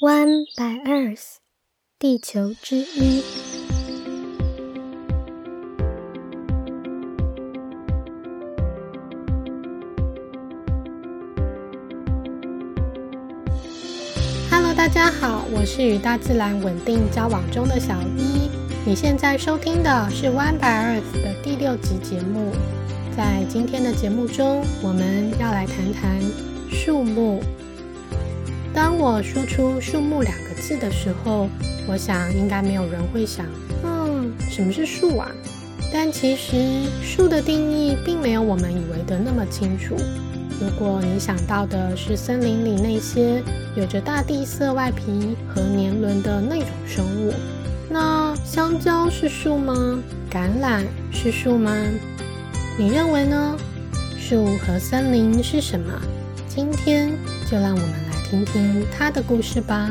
One by Earth，地球之一。Hello，大家好，我是与大自然稳定交往中的小一。你现在收听的是 One by Earth 的第六集节目。在今天的节目中，我们要来谈谈树木。当我说出“树木”两个字的时候，我想应该没有人会想，嗯，什么是树啊？但其实树的定义并没有我们以为的那么清楚。如果你想到的是森林里那些有着大地色外皮和年轮的那种生物，那香蕉是树吗？橄榄是树吗？你认为呢？树和森林是什么？今天就让我们。听听他的故事吧。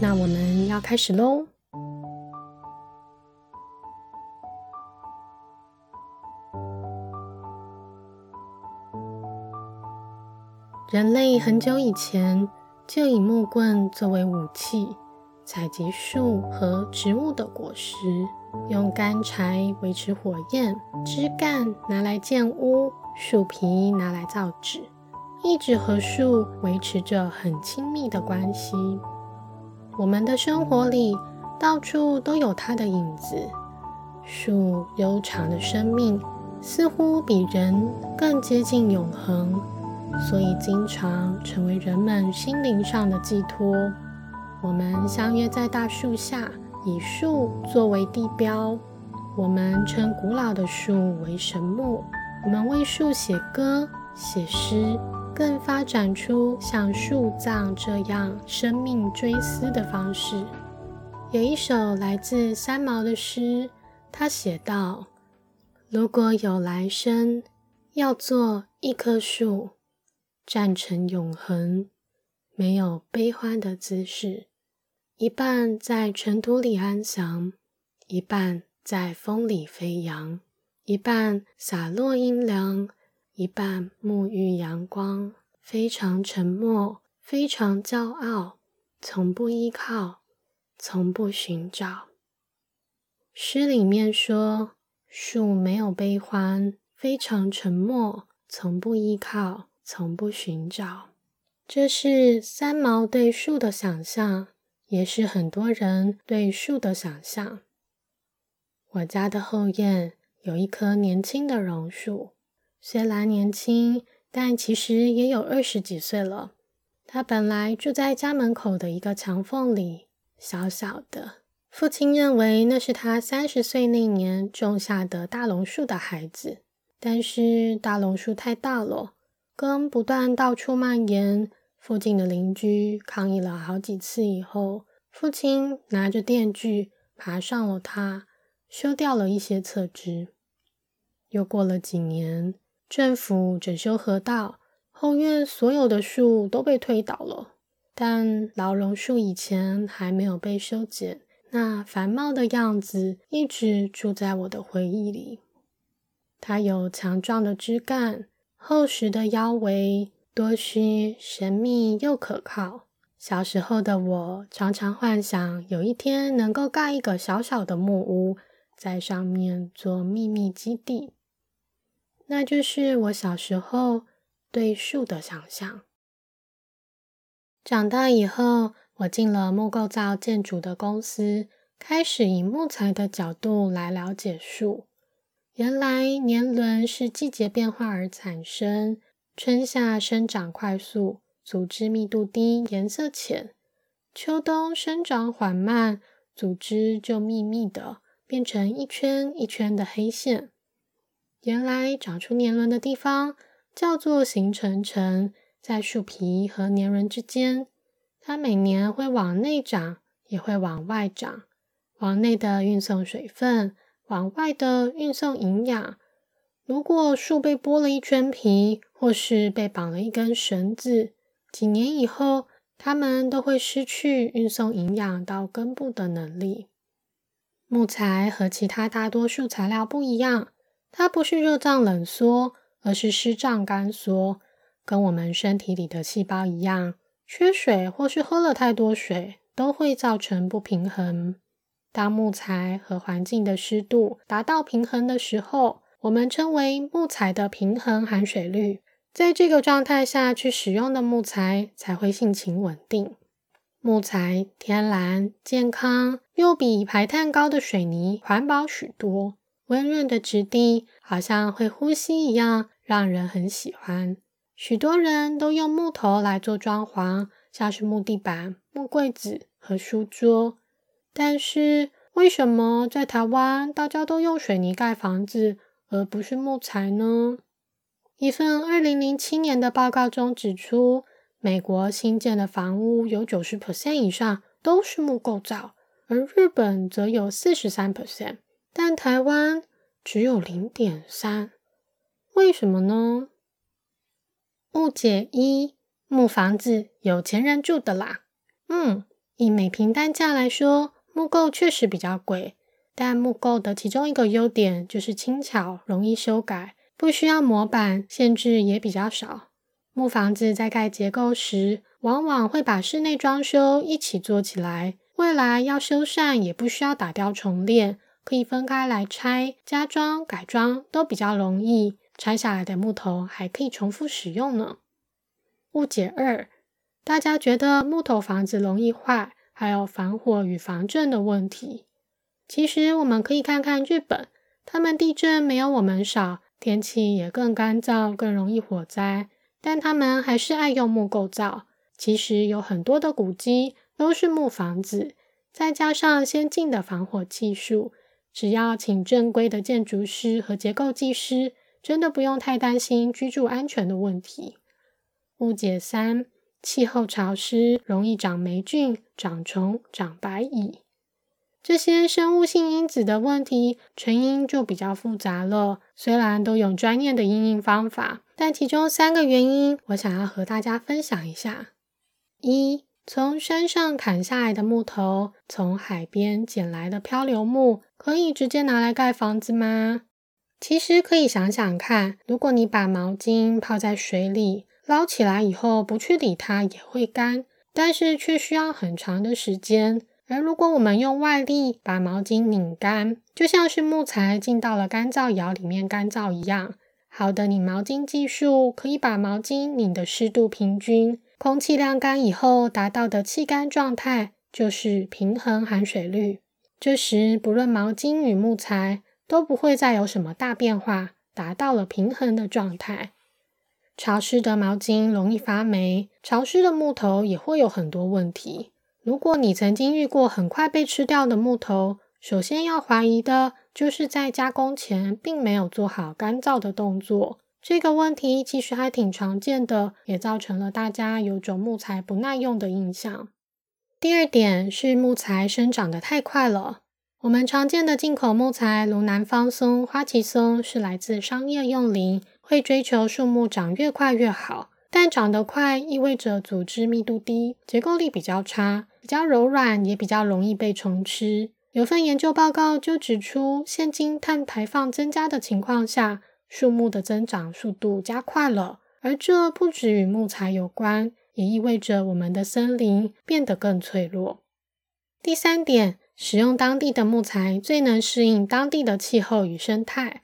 那我们要开始喽。人类很久以前就以木棍作为武器，采集树和植物的果实，用干柴维持火焰，枝干拿来建屋，树皮拿来造纸。一直和树维持着很亲密的关系。我们的生活里到处都有它的影子。树悠长的生命似乎比人更接近永恒，所以经常成为人们心灵上的寄托。我们相约在大树下，以树作为地标。我们称古老的树为神木。我们为树写歌、写诗。更发展出像树葬这样生命追思的方式。有一首来自三毛的诗，他写道：“如果有来生，要做一棵树，站成永恒，没有悲欢的姿势，一半在尘土里安详，一半在风里飞扬，一半洒落阴凉。”一半沐浴阳光，非常沉默，非常骄傲，从不依靠，从不寻找。诗里面说，树没有悲欢，非常沉默，从不依靠，从不寻找。这是三毛对树的想象，也是很多人对树的想象。我家的后院有一棵年轻的榕树。虽然年轻，但其实也有二十几岁了。他本来住在家门口的一个墙缝里，小小的。父亲认为那是他三十岁那年种下的大榕树的孩子，但是大榕树太大了，根不断到处蔓延。附近的邻居抗议了好几次以后，父亲拿着电锯爬上了它，修掉了一些侧枝。又过了几年。政府整修河道，后院所有的树都被推倒了，但老榕树以前还没有被修剪，那繁茂的样子一直住在我的回忆里。它有强壮的枝干，厚实的腰围，多须，神秘又可靠。小时候的我常常幻想有一天能够盖一个小小的木屋，在上面做秘密基地。那就是我小时候对树的想象。长大以后，我进了木构造建筑的公司，开始以木材的角度来了解树。原来年轮是季节变化而产生，春夏生长快速，组织密度低，颜色浅；秋冬生长缓慢，组织就密密的，变成一圈一圈的黑线。原来长出年轮的地方叫做形成层，在树皮和年轮之间。它每年会往内长，也会往外长。往内的运送水分，往外的运送营养。如果树被剥了一圈皮，或是被绑了一根绳子，几年以后，它们都会失去运送营养到根部的能力。木材和其他大多数材料不一样。它不是热胀冷缩，而是湿胀干缩，跟我们身体里的细胞一样，缺水或是喝了太多水，都会造成不平衡。当木材和环境的湿度达到平衡的时候，我们称为木材的平衡含水率。在这个状态下去使用的木材才会性情稳定。木材天然、健康，又比排碳高的水泥环保许多。温润的质地，好像会呼吸一样，让人很喜欢。许多人都用木头来做装潢，像是木地板、木柜子和书桌。但是，为什么在台湾大家都用水泥盖房子，而不是木材呢？一份二零零七年的报告中指出，美国新建的房屋有九十 percent 以上都是木构造，而日本则有四十三 percent，但台湾只有零点三。为什么呢？误解一：木房子有钱人住的啦。嗯，以每平单价来说，木构确实比较贵，但木构的其中一个优点就是轻巧、容易修改。不需要模板，限制也比较少。木房子在盖结构时，往往会把室内装修一起做起来。未来要修缮也不需要打掉重练，可以分开来拆、加装、改装都比较容易。拆下来的木头还可以重复使用呢。误解二：大家觉得木头房子容易坏，还有防火与防震的问题。其实我们可以看看日本，他们地震没有我们少。天气也更干燥，更容易火灾，但他们还是爱用木构造。其实有很多的古迹都是木房子，再加上先进的防火技术，只要请正规的建筑师和结构技师，真的不用太担心居住安全的问题。误解三：气候潮湿，容易长霉菌、长虫、长白蚁。这些生物性因子的问题成因就比较复杂了。虽然都有专业的应用方法，但其中三个原因，我想要和大家分享一下：一、从山上砍下来的木头，从海边捡来的漂流木，可以直接拿来盖房子吗？其实可以想想看，如果你把毛巾泡在水里，捞起来以后不去理它也会干，但是却需要很长的时间。而如果我们用外力把毛巾拧干，就像是木材进到了干燥窑里面干燥一样。好的拧毛巾技术可以把毛巾拧的湿度平均，空气晾干以后达到的气干状态就是平衡含水率。这时不论毛巾与木材都不会再有什么大变化，达到了平衡的状态。潮湿的毛巾容易发霉，潮湿的木头也会有很多问题。如果你曾经遇过很快被吃掉的木头，首先要怀疑的就是在加工前并没有做好干燥的动作。这个问题其实还挺常见的，也造成了大家有种木材不耐用的印象。第二点是木材生长得太快了。我们常见的进口木材，如南方松、花旗松，是来自商业用林，会追求树木长越快越好。但长得快意味着组织密度低，结构力比较差，比较柔软，也比较容易被虫吃。有份研究报告就指出，现今碳排放增加的情况下，树木的增长速度加快了，而这不止与木材有关，也意味着我们的森林变得更脆弱。第三点，使用当地的木材最能适应当地的气候与生态。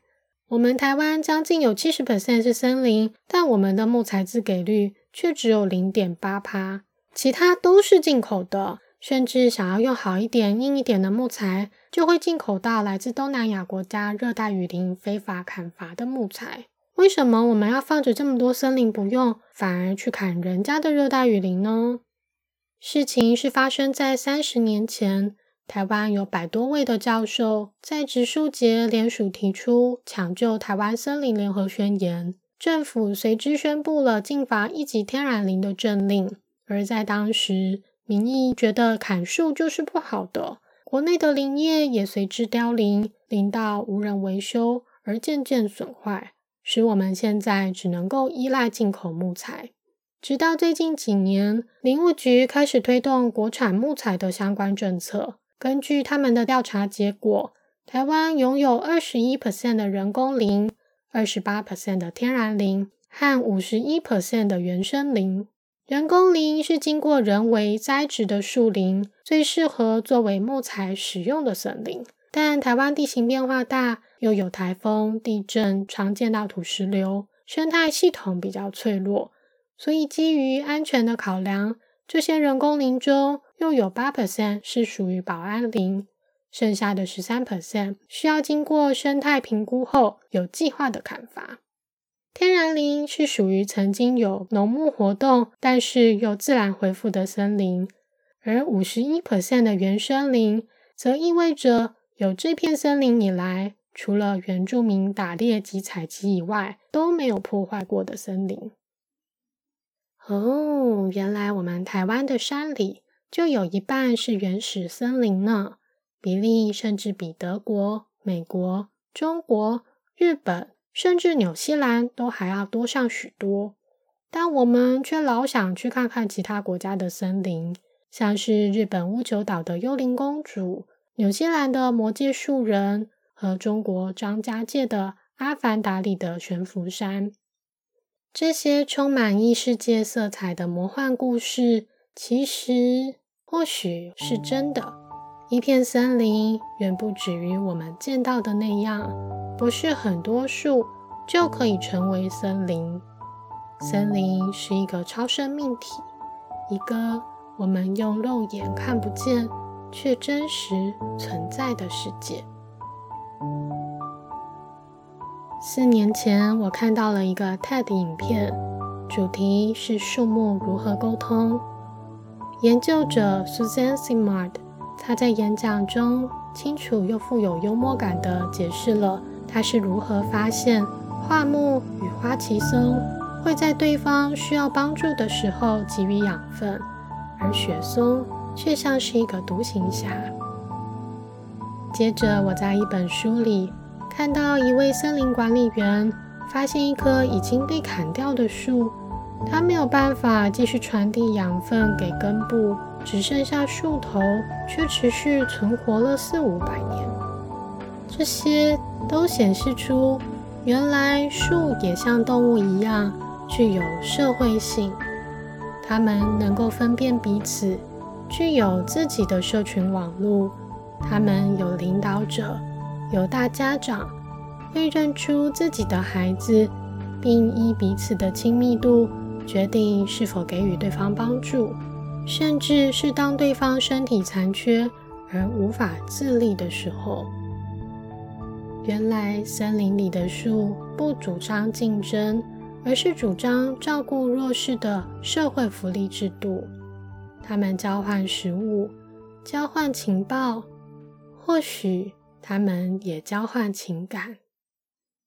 我们台湾将近有七十 percent 是森林，但我们的木材自给率却只有零点八趴，其他都是进口的。甚至想要用好一点、硬一点的木材，就会进口到来自东南亚国家热带雨林非法砍伐的木材。为什么我们要放着这么多森林不用，反而去砍人家的热带雨林呢？事情是发生在三十年前。台湾有百多位的教授在植树节联署提出抢救台湾森林联合宣言，政府随之宣布了禁伐一级天然林的政令。而在当时，民意觉得砍树就是不好的，国内的林业也随之凋零，林道无人维修而渐渐损坏，使我们现在只能够依赖进口木材。直到最近几年，林务局开始推动国产木材的相关政策。根据他们的调查结果，台湾拥有二十一 percent 的人工林、二十八 percent 的天然林和五十一 percent 的原生林。人工林是经过人为栽植的树林，最适合作为木材使用的森林。但台湾地形变化大，又有台风、地震，常见到土石流，生态系统比较脆弱，所以基于安全的考量，这些人工林中又有八 percent 是属于保安林，剩下的十三 percent 需要经过生态评估后有计划的砍伐。天然林是属于曾经有农牧活动，但是又自然恢复的森林，而五十一 percent 的原生林，则意味着有这片森林以来，除了原住民打猎及采集以外，都没有破坏过的森林。哦，原来我们台湾的山里就有一半是原始森林呢，比例甚至比德国、美国、中国、日本。甚至纽西兰都还要多上许多，但我们却老想去看看其他国家的森林，像是日本乌九岛的幽灵公主、纽西兰的魔界树人和中国张家界的阿凡达里的悬浮山。这些充满异世界色彩的魔幻故事，其实或许是真的。一片森林远不止于我们见到的那样。不是很多树就可以成为森林。森林是一个超生命体，一个我们用肉眼看不见却真实存在的世界。四年前，我看到了一个 TED 影片，主题是树木如何沟通。研究者 Susan Simard，他在演讲中清楚又富有幽默感地解释了。他是如何发现桦木与花旗松会在对方需要帮助的时候给予养分，而雪松却像是一个独行侠？接着，我在一本书里看到一位森林管理员发现一棵已经被砍掉的树，它没有办法继续传递养分给根部，只剩下树头，却持续存活了四五百年。这些。都显示出，原来树也像动物一样具有社会性，它们能够分辨彼此，具有自己的社群网络，它们有领导者，有大家长，会认出自己的孩子，并依彼此的亲密度决定是否给予对方帮助，甚至是当对方身体残缺而无法自立的时候。原来森林里的树不主张竞争，而是主张照顾弱势的社会福利制度。他们交换食物，交换情报，或许他们也交换情感。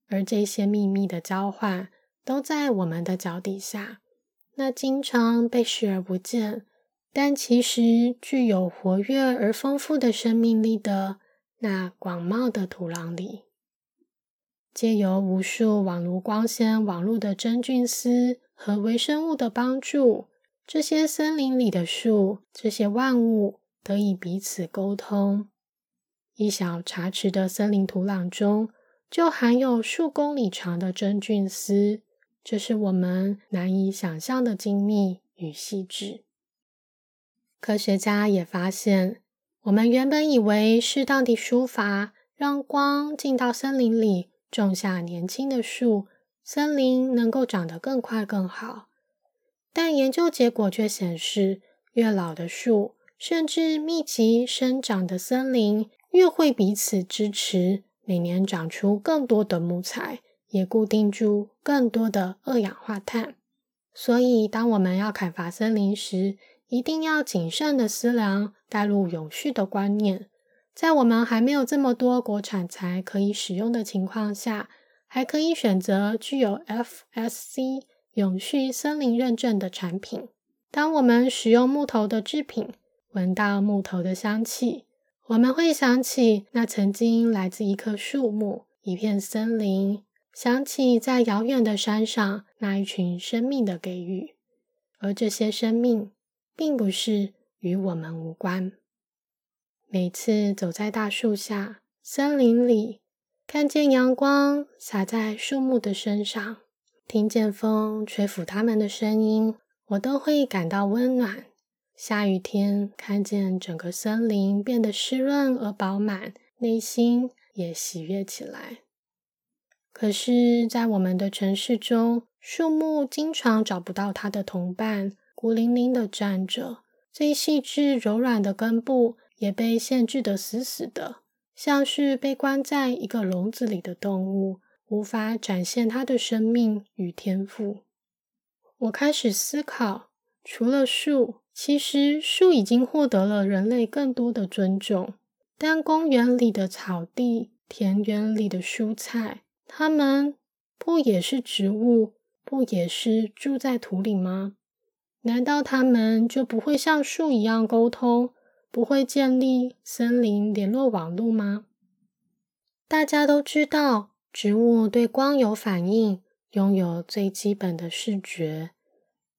而这些秘密的交换，都在我们的脚底下，那经常被视而不见，但其实具有活跃而丰富的生命力的那广袤的土壤里。借由无数网如光纤网络的真菌丝和微生物的帮助，这些森林里的树，这些万物得以彼此沟通。一小茶匙的森林土壤中，就含有数公里长的真菌丝，这是我们难以想象的精密与细致。科学家也发现，我们原本以为适当的疏伐，让光进到森林里。种下年轻的树，森林能够长得更快更好。但研究结果却显示，越老的树，甚至密集生长的森林，越会彼此支持，每年长出更多的木材，也固定住更多的二氧化碳。所以，当我们要砍伐森林时，一定要谨慎的思量，带入永续的观念。在我们还没有这么多国产材可以使用的情况下，还可以选择具有 FSC 永续森林认证的产品。当我们使用木头的制品，闻到木头的香气，我们会想起那曾经来自一棵树木、一片森林，想起在遥远的山上那一群生命的给予，而这些生命并不是与我们无关。每次走在大树下、森林里，看见阳光洒在树木的身上，听见风吹拂它们的声音，我都会感到温暖。下雨天看见整个森林变得湿润而饱满，内心也喜悦起来。可是，在我们的城市中，树木经常找不到它的同伴，孤零零的站着，最细致柔软的根部也被限制得死死的，像是被关在一个笼子里的动物，无法展现它的生命与天赋。我开始思考，除了树，其实树已经获得了人类更多的尊重。但公园里的草地、田园里的蔬菜，它们不也是植物？不也是住在土里吗？难道它们就不会像树一样沟通，不会建立森林联络网络吗？大家都知道，植物对光有反应，拥有最基本的视觉。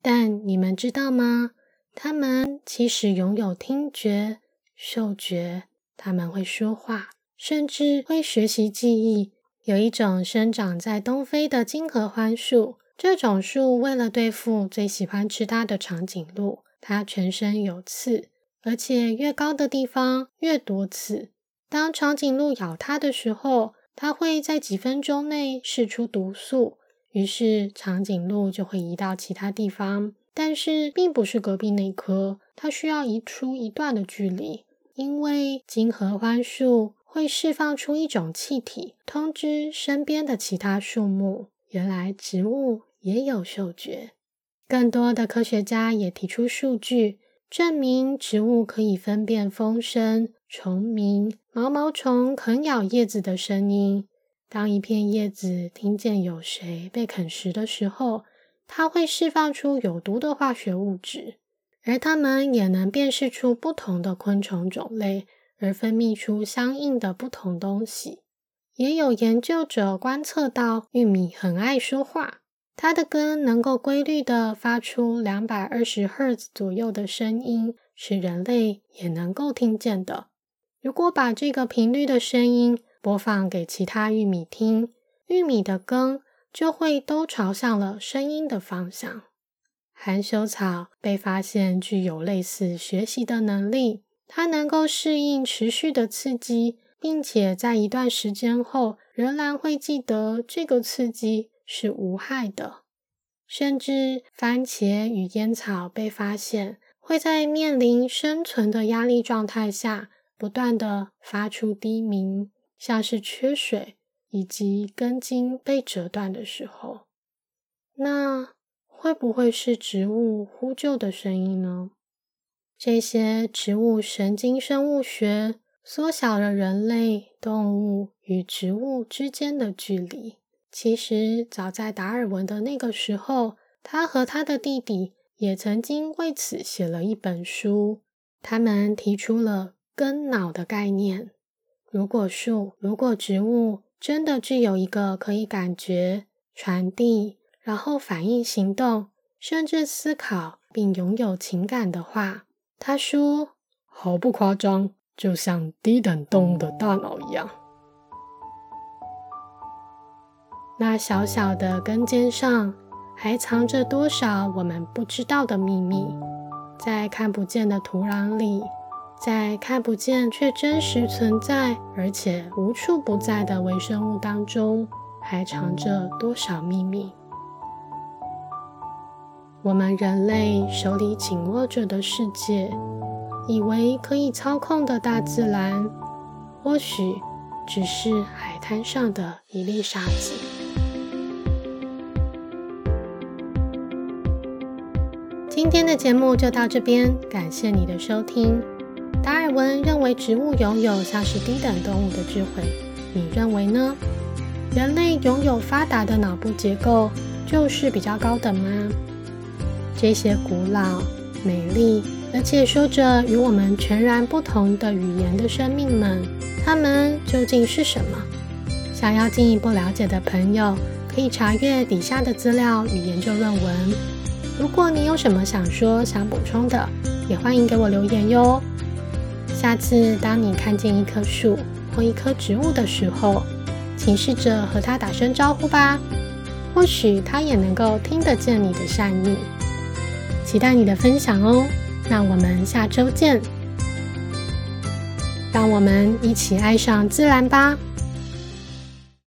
但你们知道吗？它们其实拥有听觉、嗅觉，它们会说话，甚至会学习记忆。有一种生长在东非的金合欢树，这种树为了对付最喜欢吃它的长颈鹿，它全身有刺，而且越高的地方越多刺。当长颈鹿咬它的时候，它会在几分钟内释出毒素。于是长颈鹿就会移到其他地方，但是并不是隔壁那棵，它需要移出一段的距离，因为金合欢树会释放出一种气体，通知身边的其他树木。原来植物也有嗅觉。更多的科学家也提出数据，证明植物可以分辨风声、虫鸣、毛毛虫啃咬叶子的声音。当一片叶子听见有谁被啃食的时候，它会释放出有毒的化学物质，而它们也能辨识出不同的昆虫种类，而分泌出相应的不同东西。也有研究者观测到，玉米很爱说话，它的根能够规律的发出两百二十赫兹左右的声音，是人类也能够听见的。如果把这个频率的声音，播放给其他玉米听，玉米的根就会都朝向了声音的方向。含羞草被发现具有类似学习的能力，它能够适应持续的刺激，并且在一段时间后仍然会记得这个刺激是无害的。甚至番茄与烟草被发现会在面临生存的压力状态下，不断的发出低鸣。像是缺水以及根茎被折断的时候，那会不会是植物呼救的声音呢？这些植物神经生物学缩小了人类、动物与植物之间的距离。其实，早在达尔文的那个时候，他和他的弟弟也曾经为此写了一本书。他们提出了根脑的概念。如果树，如果植物真的具有一个可以感觉、传递，然后反应、行动，甚至思考并拥有情感的话，他说毫不夸张，就像低等动物的大脑一样。那小小的根尖上还藏着多少我们不知道的秘密？在看不见的土壤里。在看不见却真实存在，而且无处不在的微生物当中，还藏着多少秘密？我们人类手里紧握着的世界，以为可以操控的大自然，或许只是海滩上的一粒沙子。今天的节目就到这边，感谢你的收听。达尔文认为植物拥有像是低等动物的智慧，你认为呢？人类拥有发达的脑部结构就是比较高等吗？这些古老、美丽而且说着与我们全然不同的语言的生命们，它们究竟是什么？想要进一步了解的朋友，可以查阅底下的资料与研究论文。如果你有什么想说、想补充的，也欢迎给我留言哟。下次当你看见一棵树或一棵植物的时候，请试着和它打声招呼吧，或许它也能够听得见你的善意。期待你的分享哦。那我们下周见，让我们一起爱上自然吧。